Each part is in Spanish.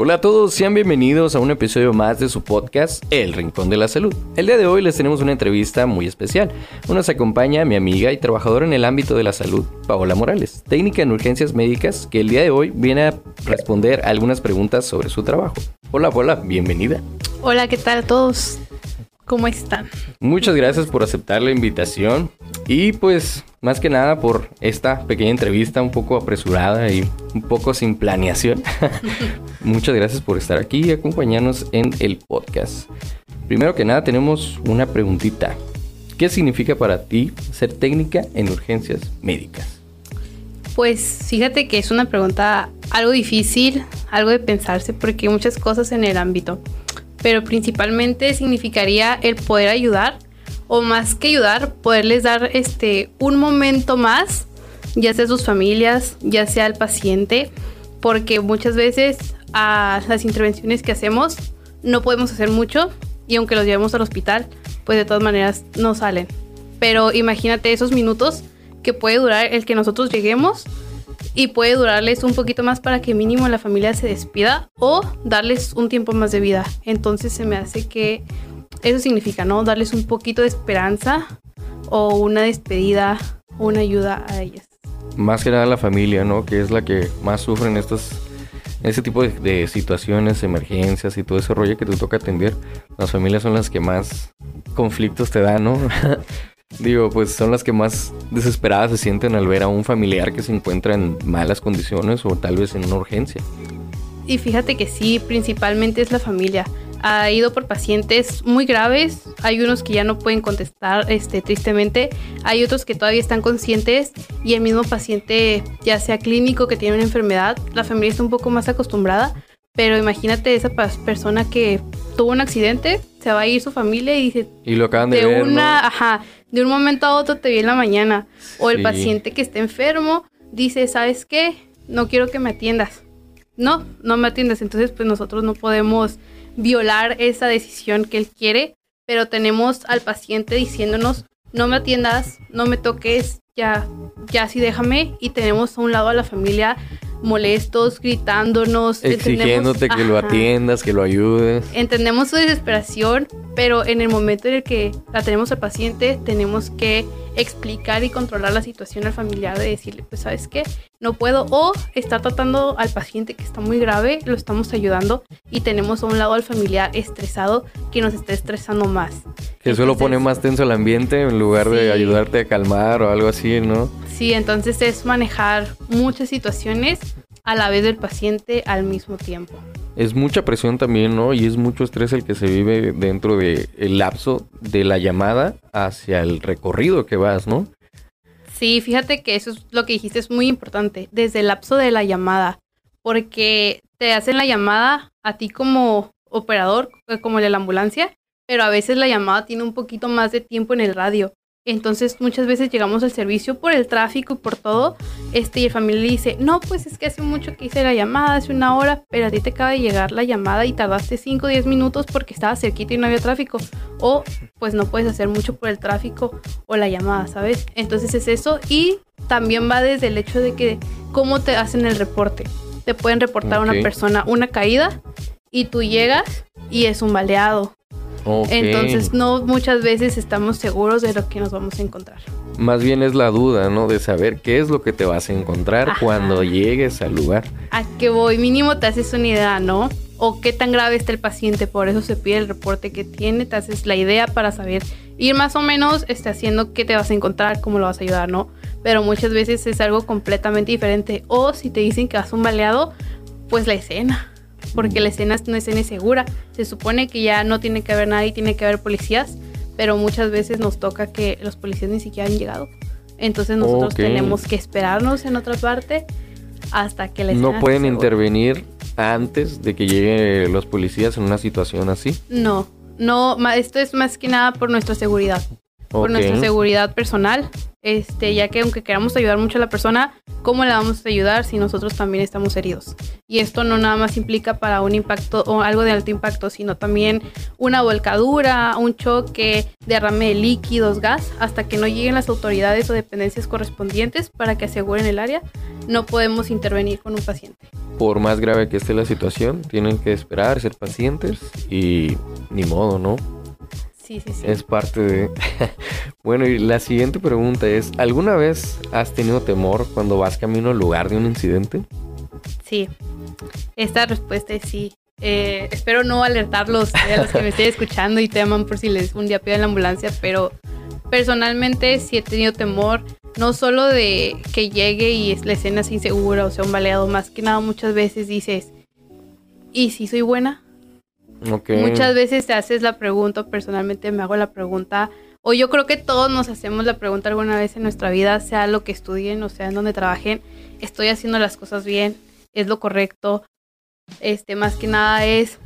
Hola a todos, sean bienvenidos a un episodio más de su podcast El Rincón de la Salud. El día de hoy les tenemos una entrevista muy especial. Nos acompaña mi amiga y trabajadora en el ámbito de la salud, Paola Morales, técnica en urgencias médicas, que el día de hoy viene a responder algunas preguntas sobre su trabajo. Hola Paola, bienvenida. Hola, ¿qué tal a todos? ¿Cómo están? Muchas gracias por aceptar la invitación y pues más que nada por esta pequeña entrevista un poco apresurada y un poco sin planeación. Muchas gracias por estar aquí y acompañarnos en el podcast. Primero que nada tenemos una preguntita. ¿Qué significa para ti ser técnica en urgencias médicas? Pues fíjate que es una pregunta algo difícil, algo de pensarse porque hay muchas cosas en el ámbito pero principalmente significaría el poder ayudar o más que ayudar, poderles dar este un momento más, ya sea a sus familias, ya sea al paciente, porque muchas veces a las intervenciones que hacemos no podemos hacer mucho y aunque los llevemos al hospital, pues de todas maneras no salen. Pero imagínate esos minutos que puede durar el que nosotros lleguemos y puede durarles un poquito más para que mínimo la familia se despida o darles un tiempo más de vida. Entonces se me hace que eso significa, ¿no? Darles un poquito de esperanza o una despedida una ayuda a ellas. Más que nada la familia, ¿no? Que es la que más sufre en estos ese tipo de, de, situaciones, emergencias y todo ese rollo que te toca atender, las familias son las que más conflictos te dan, ¿no? Digo, pues son las que más desesperadas se sienten al ver a un familiar que se encuentra en malas condiciones o tal vez en una urgencia. Y fíjate que sí, principalmente es la familia. Ha ido por pacientes muy graves, hay unos que ya no pueden contestar este, tristemente, hay otros que todavía están conscientes y el mismo paciente, ya sea clínico que tiene una enfermedad, la familia está un poco más acostumbrada, pero imagínate esa persona que tuvo un accidente, se va a ir su familia y dice... Y lo acaban de, de una, ajá, de un momento a otro te vi en la mañana. O el paciente que está enfermo dice, ¿sabes qué? No quiero que me atiendas. No, no me atiendas. Entonces, pues nosotros no podemos violar esa decisión que él quiere, pero tenemos al paciente diciéndonos, no me atiendas, no me toques, ya, ya sí déjame. Y tenemos a un lado a la familia molestos, gritándonos. Exigiéndote que lo atiendas, que lo ayudes. Entendemos su desesperación, pero en el momento en el que la tenemos al paciente, tenemos que explicar y controlar la situación al familiar de decirle, pues sabes qué, no puedo, o está tratando al paciente que está muy grave, lo estamos ayudando y tenemos a un lado al familiar estresado que nos está estresando más. Que eso lo pone más tenso el ambiente en lugar de ayudarte a calmar o algo así, ¿no? Sí, entonces es manejar muchas situaciones a la vez del paciente al mismo tiempo. Es mucha presión también, ¿no? Y es mucho estrés el que se vive dentro del lapso de la llamada hacia el recorrido que vas, ¿no? Sí, fíjate que eso es lo que dijiste, es muy importante, desde el lapso de la llamada, porque te hacen la llamada a ti como operador, eh, como el de la ambulancia, pero a veces la llamada tiene un poquito más de tiempo en el radio. Entonces muchas veces llegamos al servicio por el tráfico y por todo, este, y el familia le dice, no, pues es que hace mucho que hice la llamada, hace una hora, pero a ti te acaba de llegar la llamada y tardaste 5 o 10 minutos porque estaba cerquita y no había tráfico. O pues no puedes hacer mucho por el tráfico o la llamada, ¿sabes? Entonces es eso y también va desde el hecho de que cómo te hacen el reporte. Te pueden reportar a una persona una caída y tú llegas y es un baleado entonces no muchas veces estamos seguros de lo que nos vamos a encontrar. Más bien es la duda, ¿no? De saber qué es lo que te vas a encontrar cuando llegues al lugar. A qué voy, mínimo te haces una idea, ¿no? O qué tan grave está el paciente, por eso se pide el reporte que tiene, te haces la idea para saber ir más o menos este, haciendo qué te vas a encontrar, cómo lo vas a ayudar, ¿no? Pero muchas veces es algo completamente diferente. O si te dicen que vas a un baleado, pues la escena porque la escena es escena segura. Se supone que ya no tiene que haber nadie, tiene que haber policías, pero muchas veces nos toca que los policías ni siquiera han llegado. Entonces nosotros tenemos que esperarnos en otra parte hasta que la escena No pueden intervenir antes de que lleguen los policías en una situación así. No, no, esto es más que nada por nuestra seguridad. Por nuestra seguridad personal, este, ya que aunque queramos ayudar mucho a la persona, ¿cómo le vamos a ayudar si nosotros también estamos heridos? Y esto no nada más implica para un impacto o algo de alto impacto, sino también una volcadura, un choque, derrame de líquidos, gas, hasta que no lleguen las autoridades o dependencias correspondientes para que aseguren el área, no podemos intervenir con un paciente. Por más grave que esté la situación, tienen que esperar, ser pacientes y ni modo, ¿no? Sí, sí, sí. Es parte de... bueno, y la siguiente pregunta es, ¿alguna vez has tenido temor cuando vas camino al lugar de un incidente? Sí, esta respuesta es sí. Eh, espero no alertarlos a los que me estén escuchando y teman por si les un día piden la ambulancia, pero personalmente sí he tenido temor, no solo de que llegue y la escena sea insegura o sea un baleado, más que nada muchas veces dices, ¿y si soy buena? Muchas veces te haces la pregunta, personalmente me hago la pregunta, o yo creo que todos nos hacemos la pregunta alguna vez en nuestra vida, sea lo que estudien o sea en donde trabajen, estoy haciendo las cosas bien, es lo correcto. Este, más que nada es,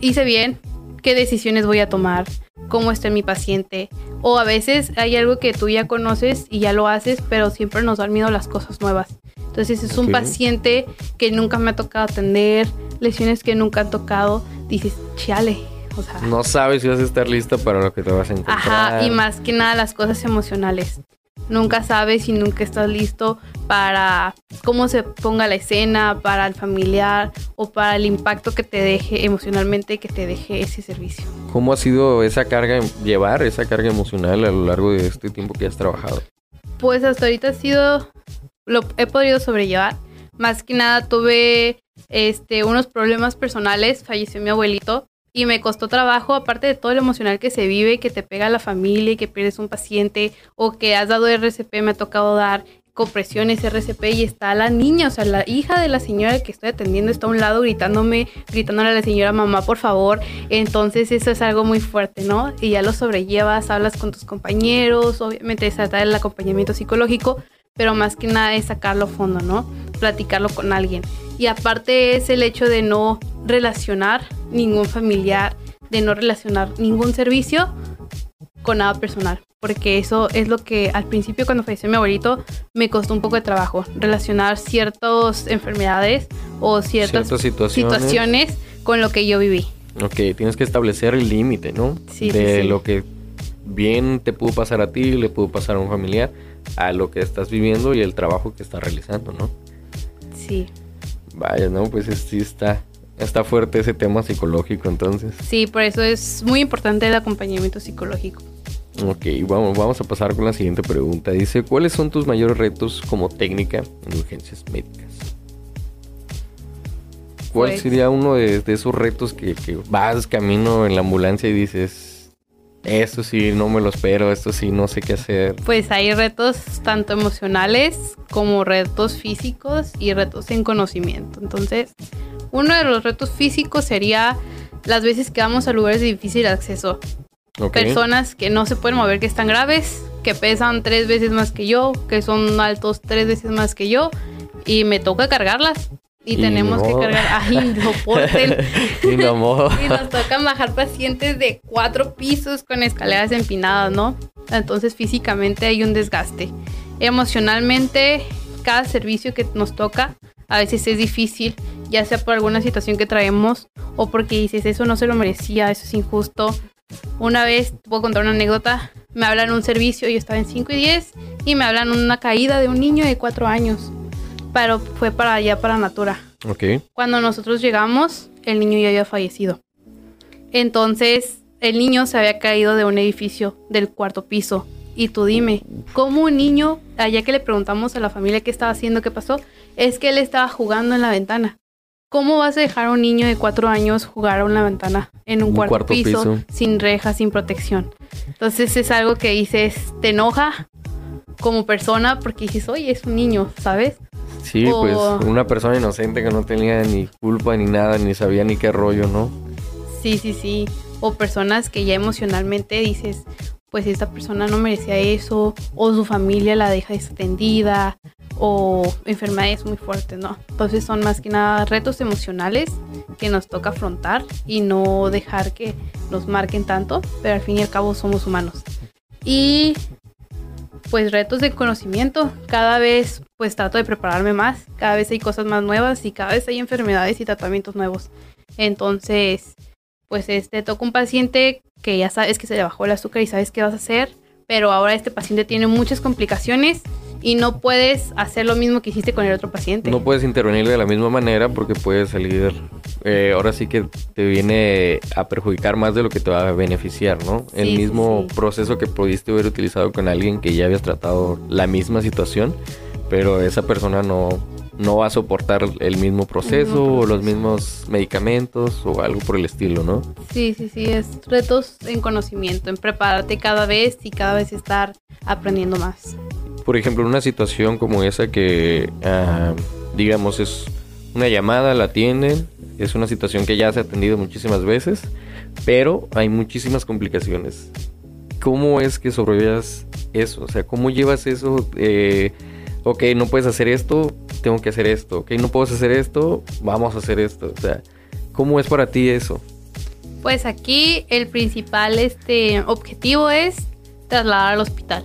hice bien, qué decisiones voy a tomar, cómo está mi paciente. O a veces hay algo que tú ya conoces y ya lo haces, pero siempre nos dan miedo las cosas nuevas. Entonces es un paciente que nunca me ha tocado atender, lesiones que nunca han tocado, dices, chale. O sea, no sabes si vas a estar lista para lo que te vas a encontrar. Ajá, y más que nada las cosas emocionales. Nunca sabes si nunca estás listo para cómo se ponga la escena, para el familiar o para el impacto que te deje emocionalmente, que te deje ese servicio. ¿Cómo ha sido esa carga, llevar esa carga emocional a lo largo de este tiempo que has trabajado? Pues hasta ahorita ha sido, lo he podido sobrellevar. Más que nada tuve este, unos problemas personales, falleció mi abuelito y me costó trabajo, aparte de todo lo emocional que se vive, que te pega la familia, que pierdes un paciente o que has dado RCP, me ha tocado dar compresiones RCP y está la niña, o sea, la hija de la señora que estoy atendiendo está a un lado gritándome, gritándole a la señora mamá, por favor. Entonces eso es algo muy fuerte, ¿no? Y ya lo sobrellevas, hablas con tus compañeros, obviamente es tratar el acompañamiento psicológico, pero más que nada es sacarlo a fondo, ¿no? Platicarlo con alguien. Y aparte es el hecho de no relacionar ningún familiar, de no relacionar ningún servicio con nada personal, porque eso es lo que al principio cuando falleció mi abuelito me costó un poco de trabajo, relacionar ciertas enfermedades o ciertas, situaciones. con lo que yo viví. Ok, tienes que establecer el límite, ¿no? Sí. De lo que bien te pudo pasar a ti, le pudo pasar a un familiar, a lo que estás viviendo y el trabajo que estás realizando, ¿no? Sí. Vaya, ¿no? Pues sí está, está fuerte ese tema psicológico entonces. Sí, por eso es muy importante el acompañamiento psicológico. Ok, vamos, vamos a pasar con la siguiente pregunta. Dice, ¿cuáles son tus mayores retos como técnica en urgencias médicas? ¿Cuál pues sería uno de, esos retos que, que, vas camino en la ambulancia y dices, esto sí, no me lo espero, esto sí, no sé qué hacer. Pues hay retos tanto emocionales como retos físicos y retos en conocimiento. Entonces, uno de los retos físicos sería las veces que vamos a lugares de difícil acceso. Personas que no se pueden mover, que están graves, que pesan tres veces más que yo, que son altos tres veces más que yo, y me toca cargarlas. Y, tenemos que cargar, ay, soporten. y, no y nos tocan bajar pacientes de cuatro pisos con escaleras empinadas, ¿no? Entonces físicamente hay un desgaste. Emocionalmente, cada servicio que nos toca a veces es difícil, ya sea por alguna situación que traemos o porque dices, eso no se lo merecía, eso es injusto. Una vez, te puedo contar una anécdota, me hablan un servicio, yo estaba en 5 y 10 y me hablan una caída de un niño de 4 años pero fue para allá, para Natura. Ok. Cuando nosotros llegamos, el niño ya había fallecido. Entonces, el niño se había caído de un edificio del cuarto piso. Y tú dime, ¿cómo un niño, allá que le preguntamos a la familia qué estaba haciendo, qué pasó, es que él estaba jugando en la ventana. ¿Cómo vas a dejar a un niño de cuatro años jugar en la ventana en un, cuarto, piso, sin rejas, sin protección? Entonces es algo que dices, te enoja como persona porque dices, oye, es un niño, ¿sabes? Sí, pues una persona inocente que no tenía ni culpa ni nada, ni sabía ni qué rollo, ¿no? Sí, sí, sí. O personas que ya emocionalmente dices, pues esta persona no merecía eso, o su familia la deja desatendida, o enfermedades muy fuertes, ¿no? Entonces son más que nada retos emocionales que nos toca afrontar y no dejar que nos marquen tanto, pero al fin y al cabo somos humanos. Y pues retos de conocimiento. Cada vez pues trato de prepararme más, cada vez hay cosas más nuevas y cada vez hay enfermedades y tratamientos nuevos. Entonces, pues este toca un paciente que ya sabes que se le bajó el azúcar y sabes qué vas a hacer, pero ahora este paciente tiene muchas complicaciones y no puedes hacer lo mismo que hiciste con el otro paciente. No puedes intervenir de la misma manera porque puede salir, eh, ahora sí que te viene a perjudicar más de lo que te va a beneficiar, ¿no? el mismo proceso que pudiste haber utilizado con alguien que ya habías tratado la misma situación, pero esa persona no, no va a soportar el mismo proceso o los mismos medicamentos o algo por el estilo, ¿no? Sí, sí, sí, es retos en conocimiento, en prepararte cada vez y cada vez estar aprendiendo más por ejemplo, en una situación como esa que, ah, digamos, es una llamada, la atienden, es una situación que ya se ha atendido muchísimas veces, pero hay muchísimas complicaciones. ¿Cómo es que sobrevivas eso? O sea, ¿cómo llevas eso? Eh, ok, no puedes hacer esto, tengo que hacer esto. Ok, no puedes hacer esto, vamos a hacer esto. O sea, ¿cómo es para ti eso? Pues aquí el principal este, objetivo es trasladar al hospital.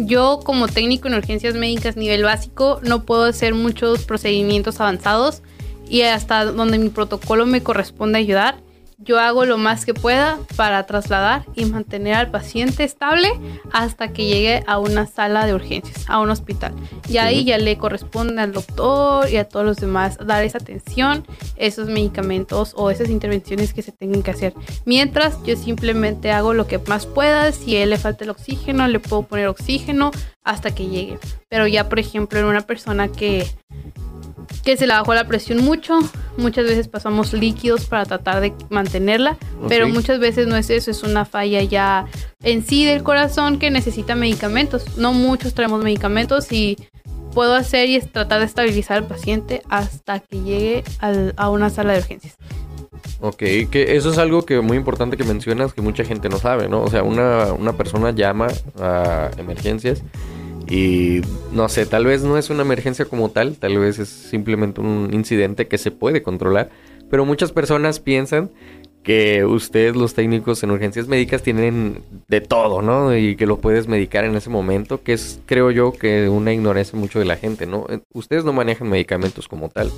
Yo como técnico en urgencias médicas nivel básico no puedo hacer muchos procedimientos avanzados y hasta donde mi protocolo me corresponde ayudar yo hago lo más que pueda para trasladar y mantener al paciente estable hasta que llegue a una sala de urgencias, a un hospital. Y ahí ya le corresponde al doctor y a todos los demás dar esa atención, esos medicamentos o esas intervenciones que se tengan que hacer. Mientras yo simplemente hago lo que más pueda, si a él le falta el oxígeno, le puedo poner oxígeno hasta que llegue. Pero ya, por ejemplo, en una persona que que se le bajó la presión mucho. Muchas veces pasamos líquidos para tratar de mantenerla, pero muchas veces no es eso, es una falla ya en sí del corazón que necesita medicamentos. No muchos traemos medicamentos y puedo hacer y es tratar de estabilizar al paciente hasta que llegue a una sala de urgencias. Ok, que eso es algo que muy importante que mencionas que mucha gente no sabe, ¿no? O sea, una, una persona llama a emergencias y no sé, tal vez no es una emergencia como tal, tal vez es simplemente un incidente que se puede controlar, pero muchas personas piensan que ustedes los técnicos en urgencias médicas tienen de todo, ¿no? Y que lo puedes medicar en ese momento, que es, creo yo, que una ignorancia mucho de la gente, ¿no? Eh, ustedes no manejan medicamentos como tal.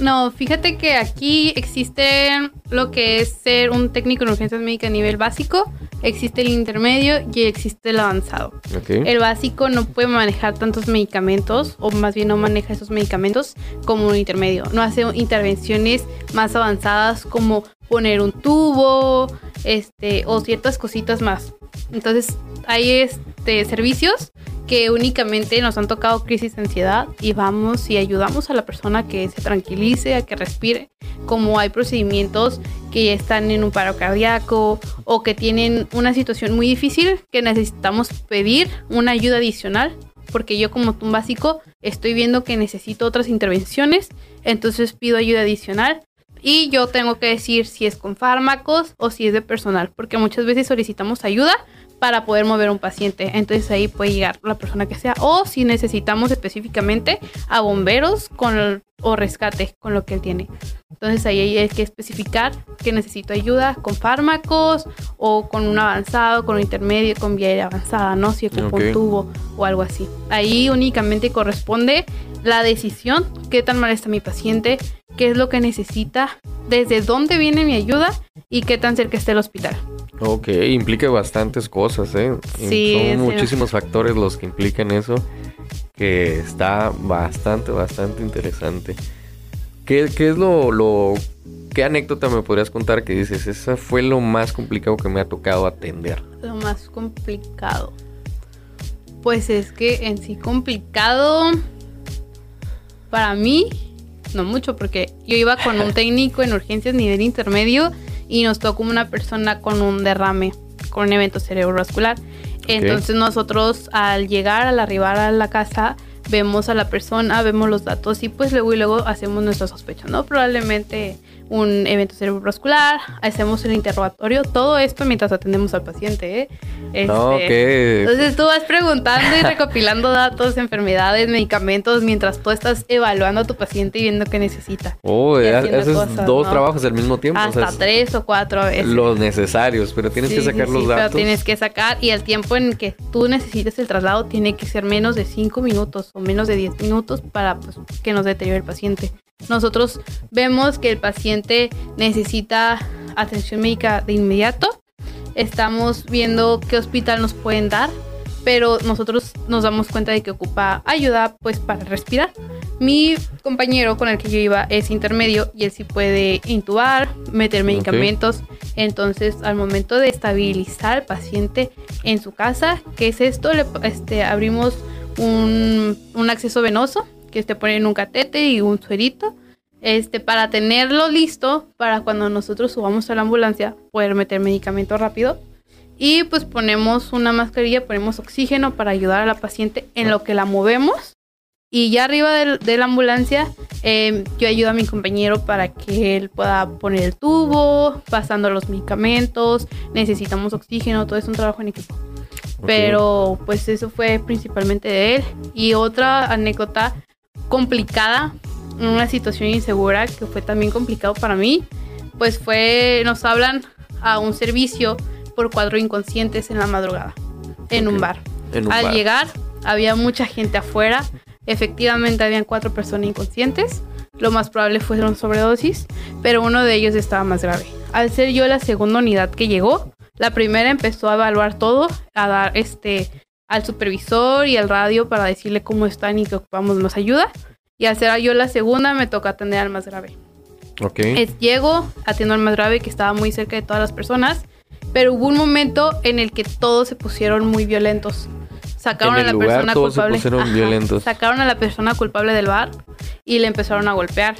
No, fíjate que aquí existe lo que es ser un técnico en urgencias médicas a nivel básico, existe el intermedio y existe el avanzado. El básico no puede manejar tantos medicamentos, o más bien no maneja esos medicamentos como un intermedio. No hace intervenciones más avanzadas como poner un tubo, este, o ciertas cositas más. Entonces, hay este servicios que únicamente nos han tocado crisis de ansiedad y vamos y ayudamos a la persona que se tranquilice, a que respire. Como hay procedimientos que están en un paro cardíaco o que tienen una situación muy difícil que necesitamos pedir una ayuda adicional porque yo como un básico estoy viendo que necesito otras intervenciones, entonces pido ayuda adicional y yo tengo que decir si es con fármacos o si es de personal, porque muchas veces solicitamos ayuda para poder mover un paciente. Entonces ahí puede llegar la persona que sea. O si necesitamos específicamente a bomberos con o rescate con lo que él tiene. Entonces ahí hay que especificar que necesito ayuda con fármacos o con un avanzado, con un intermedio, con vía avanzada, ¿no? Si ocupo un tubo o algo así. Ahí únicamente corresponde la decisión, qué tan mal está mi paciente, qué es lo que necesita, desde dónde viene mi ayuda y qué tan cerca está el hospital. Ok, implica bastantes cosas, ¿eh? Sí, Son muchísimos factores los que implican eso, que está bastante, bastante interesante. ¿Qué, es lo, lo, qué anécdota me podrías contar que dices, esa fue lo más complicado que me ha tocado atender? Lo más complicado. Pues es que en sí complicado para mí no mucho porque yo iba con un técnico en urgencias nivel intermedio y nos tocó una persona con un derrame, con un evento cerebrovascular. Entonces nosotros al llegar, al arribar a la casa, vemos a la persona, vemos los datos y pues luego y luego hacemos nuestra sospecha, ¿no? Probablemente un evento cerebrovascular, hacemos el interrogatorio, todo esto mientras atendemos al paciente. ¿eh? Este, entonces tú vas preguntando y recopilando datos, enfermedades, medicamentos, mientras tú estás evaluando a tu paciente y viendo qué necesita. Oh, haces dos trabajos al mismo tiempo. Hasta tres o cuatro veces. Los necesarios, pero tienes que sacar los datos. Pero tienes que sacar y el tiempo en que tú necesites el traslado tiene que ser menos de cinco minutos o menos de diez minutos para pues, que nos deteriore el paciente. Nosotros vemos que el paciente necesita atención médica de inmediato. Estamos viendo qué hospital nos pueden dar, pero nosotros nos damos cuenta de que ocupa ayuda pues para respirar. Mi compañero con el que yo iba es intermedio y él sí puede intubar, meter medicamentos. Entonces, al momento de estabilizar al paciente en su casa, ¿qué es esto? Le, este, abrimos un, un acceso venoso que te ponen un catete y un suerito, este, para tenerlo listo para cuando nosotros subamos a la ambulancia poder meter medicamento rápido. Y pues ponemos una mascarilla, ponemos oxígeno para ayudar a la paciente en lo que la movemos. Y ya arriba de, la ambulancia, em, yo ayudo a mi compañero para que él pueda poner el tubo, pasando los medicamentos, necesitamos oxígeno, todo es un trabajo en equipo. Pero pues eso fue principalmente de él. Y otra anécdota complicada, una situación insegura que fue también complicado para mí, pues fue, nos hablan a un servicio por cuatro inconscientes en la madrugada, en un bar. Al llegar, había mucha gente afuera, efectivamente habían cuatro personas inconscientes, lo más probable fueron sobredosis, pero uno de ellos estaba más grave. Al ser yo la segunda unidad que llegó, la primera empezó a evaluar todo, a dar este al supervisor y al radio para decirle cómo están y que ocupamos más ayuda. Y al ser yo la segunda, me toca atender al más grave. Ok. llego, atiendo al más grave que estaba muy cerca de todas las personas, pero hubo un momento en el que todos se pusieron muy violentos. Sacaron a la persona culpable. sacaron a la persona culpable del bar y le empezaron a golpear.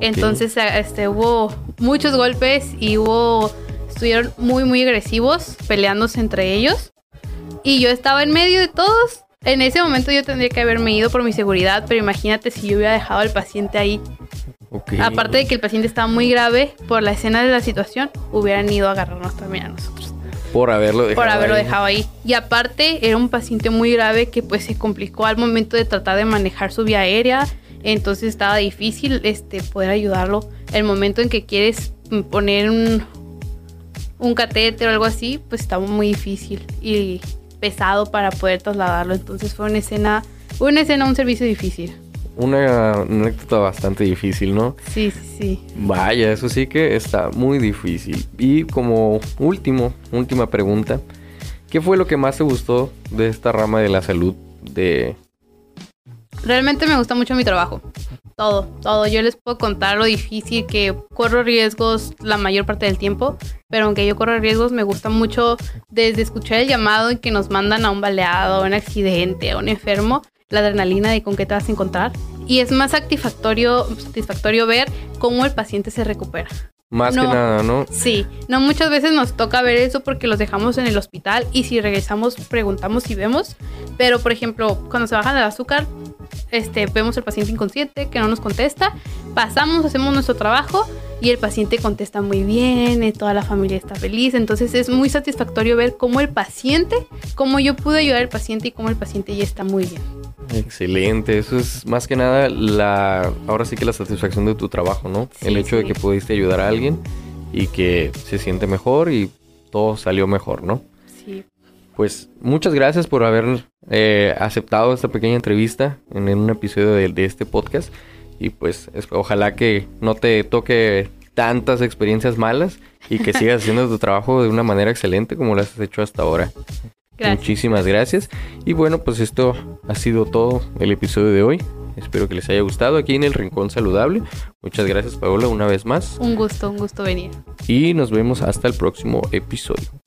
Entonces, este, hubo muchos golpes y hubo estuvieron muy muy agresivos peleándose entre ellos y yo estaba en medio de todos. En ese momento yo tendría que haberme ido por mi seguridad, pero imagínate si yo hubiera dejado al paciente ahí. Aparte de que el paciente estaba muy grave, por la escena de la situación, hubieran ido a agarrarnos también a nosotros. Por haberlo dejado Por haberlo dejado ahí. Y aparte, era un paciente muy grave que pues se complicó al momento de tratar de manejar su vía aérea. Entonces estaba difícil este, poder ayudarlo. El momento en que quieres poner un, un catéter o algo así, pues estaba muy difícil. Y pesado para poder trasladarlo. Entonces fue una escena, una escena, un servicio difícil. Una anécdota bastante difícil, ¿no? Sí, sí, sí. Vaya, eso sí que está muy difícil. Y como último, última pregunta, ¿qué fue lo que más te gustó de esta rama de la salud de Realmente me gusta mucho mi trabajo. Todo, todo. Yo les puedo contar lo difícil que corro riesgos la mayor parte del tiempo, pero aunque yo corro riesgos, me gusta mucho desde escuchar el llamado en que nos mandan a un baleado, a un accidente, a un enfermo, la adrenalina de con qué te vas a encontrar. Y es más satisfactorio, satisfactorio ver cómo el paciente se recupera. Más que nada, ¿no? Sí, no muchas veces nos toca ver eso porque los dejamos en el hospital y si regresamos preguntamos si vemos, pero por ejemplo, cuando se baja el azúcar, este, vemos al paciente inconsciente que no nos contesta, pasamos, hacemos nuestro trabajo y el paciente contesta muy bien, y toda la familia está feliz, entonces es muy satisfactorio ver cómo el paciente, cómo yo pude ayudar al paciente y cómo el paciente ya está muy bien. Excelente, eso es más que nada la, ahora sí que la satisfacción de tu trabajo, ¿no? el hecho de que pudiste ayudar a alguien y que se siente mejor y todo salió mejor, ¿no? Pues muchas gracias por haber eh, aceptado esta pequeña entrevista en, un episodio de, este podcast y pues ojalá que no te toque tantas experiencias malas y que sigas haciendo tu trabajo de una manera excelente como lo has hecho hasta ahora. Muchísimas gracias. Y bueno, pues esto ha sido todo el episodio de hoy. Espero que les haya gustado aquí en el Rincón Saludable. Muchas gracias, Paola, una vez más. Un gusto, un gusto venir. Y nos vemos hasta el próximo episodio.